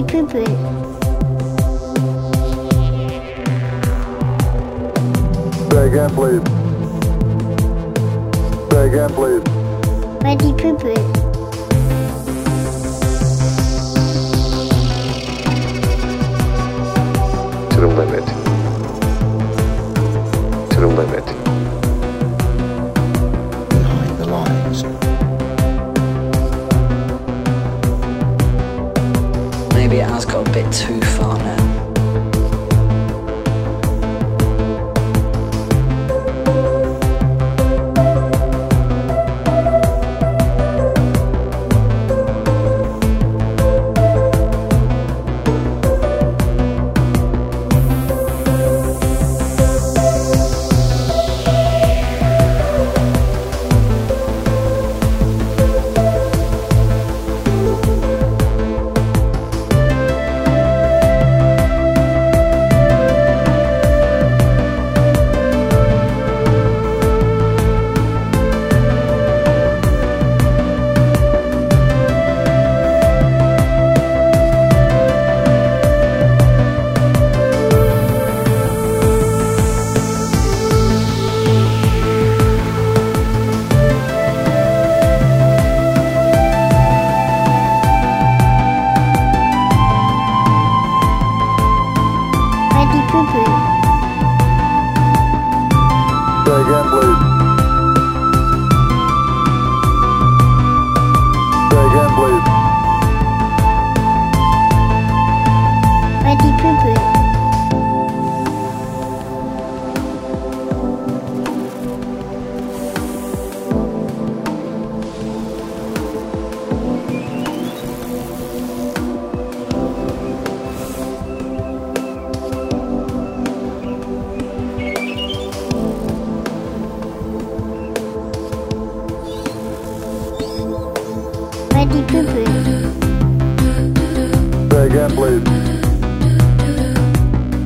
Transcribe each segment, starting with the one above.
poo poo. Say again, please. Say again, please. Ready poo poo. to the limit, to the limit, it has got a bit too far now.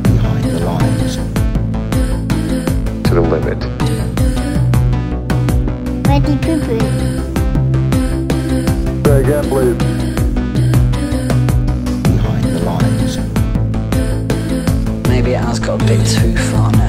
Behind the lines, to the limit, Ready behind the lines, Maybe it has got a bit too far now.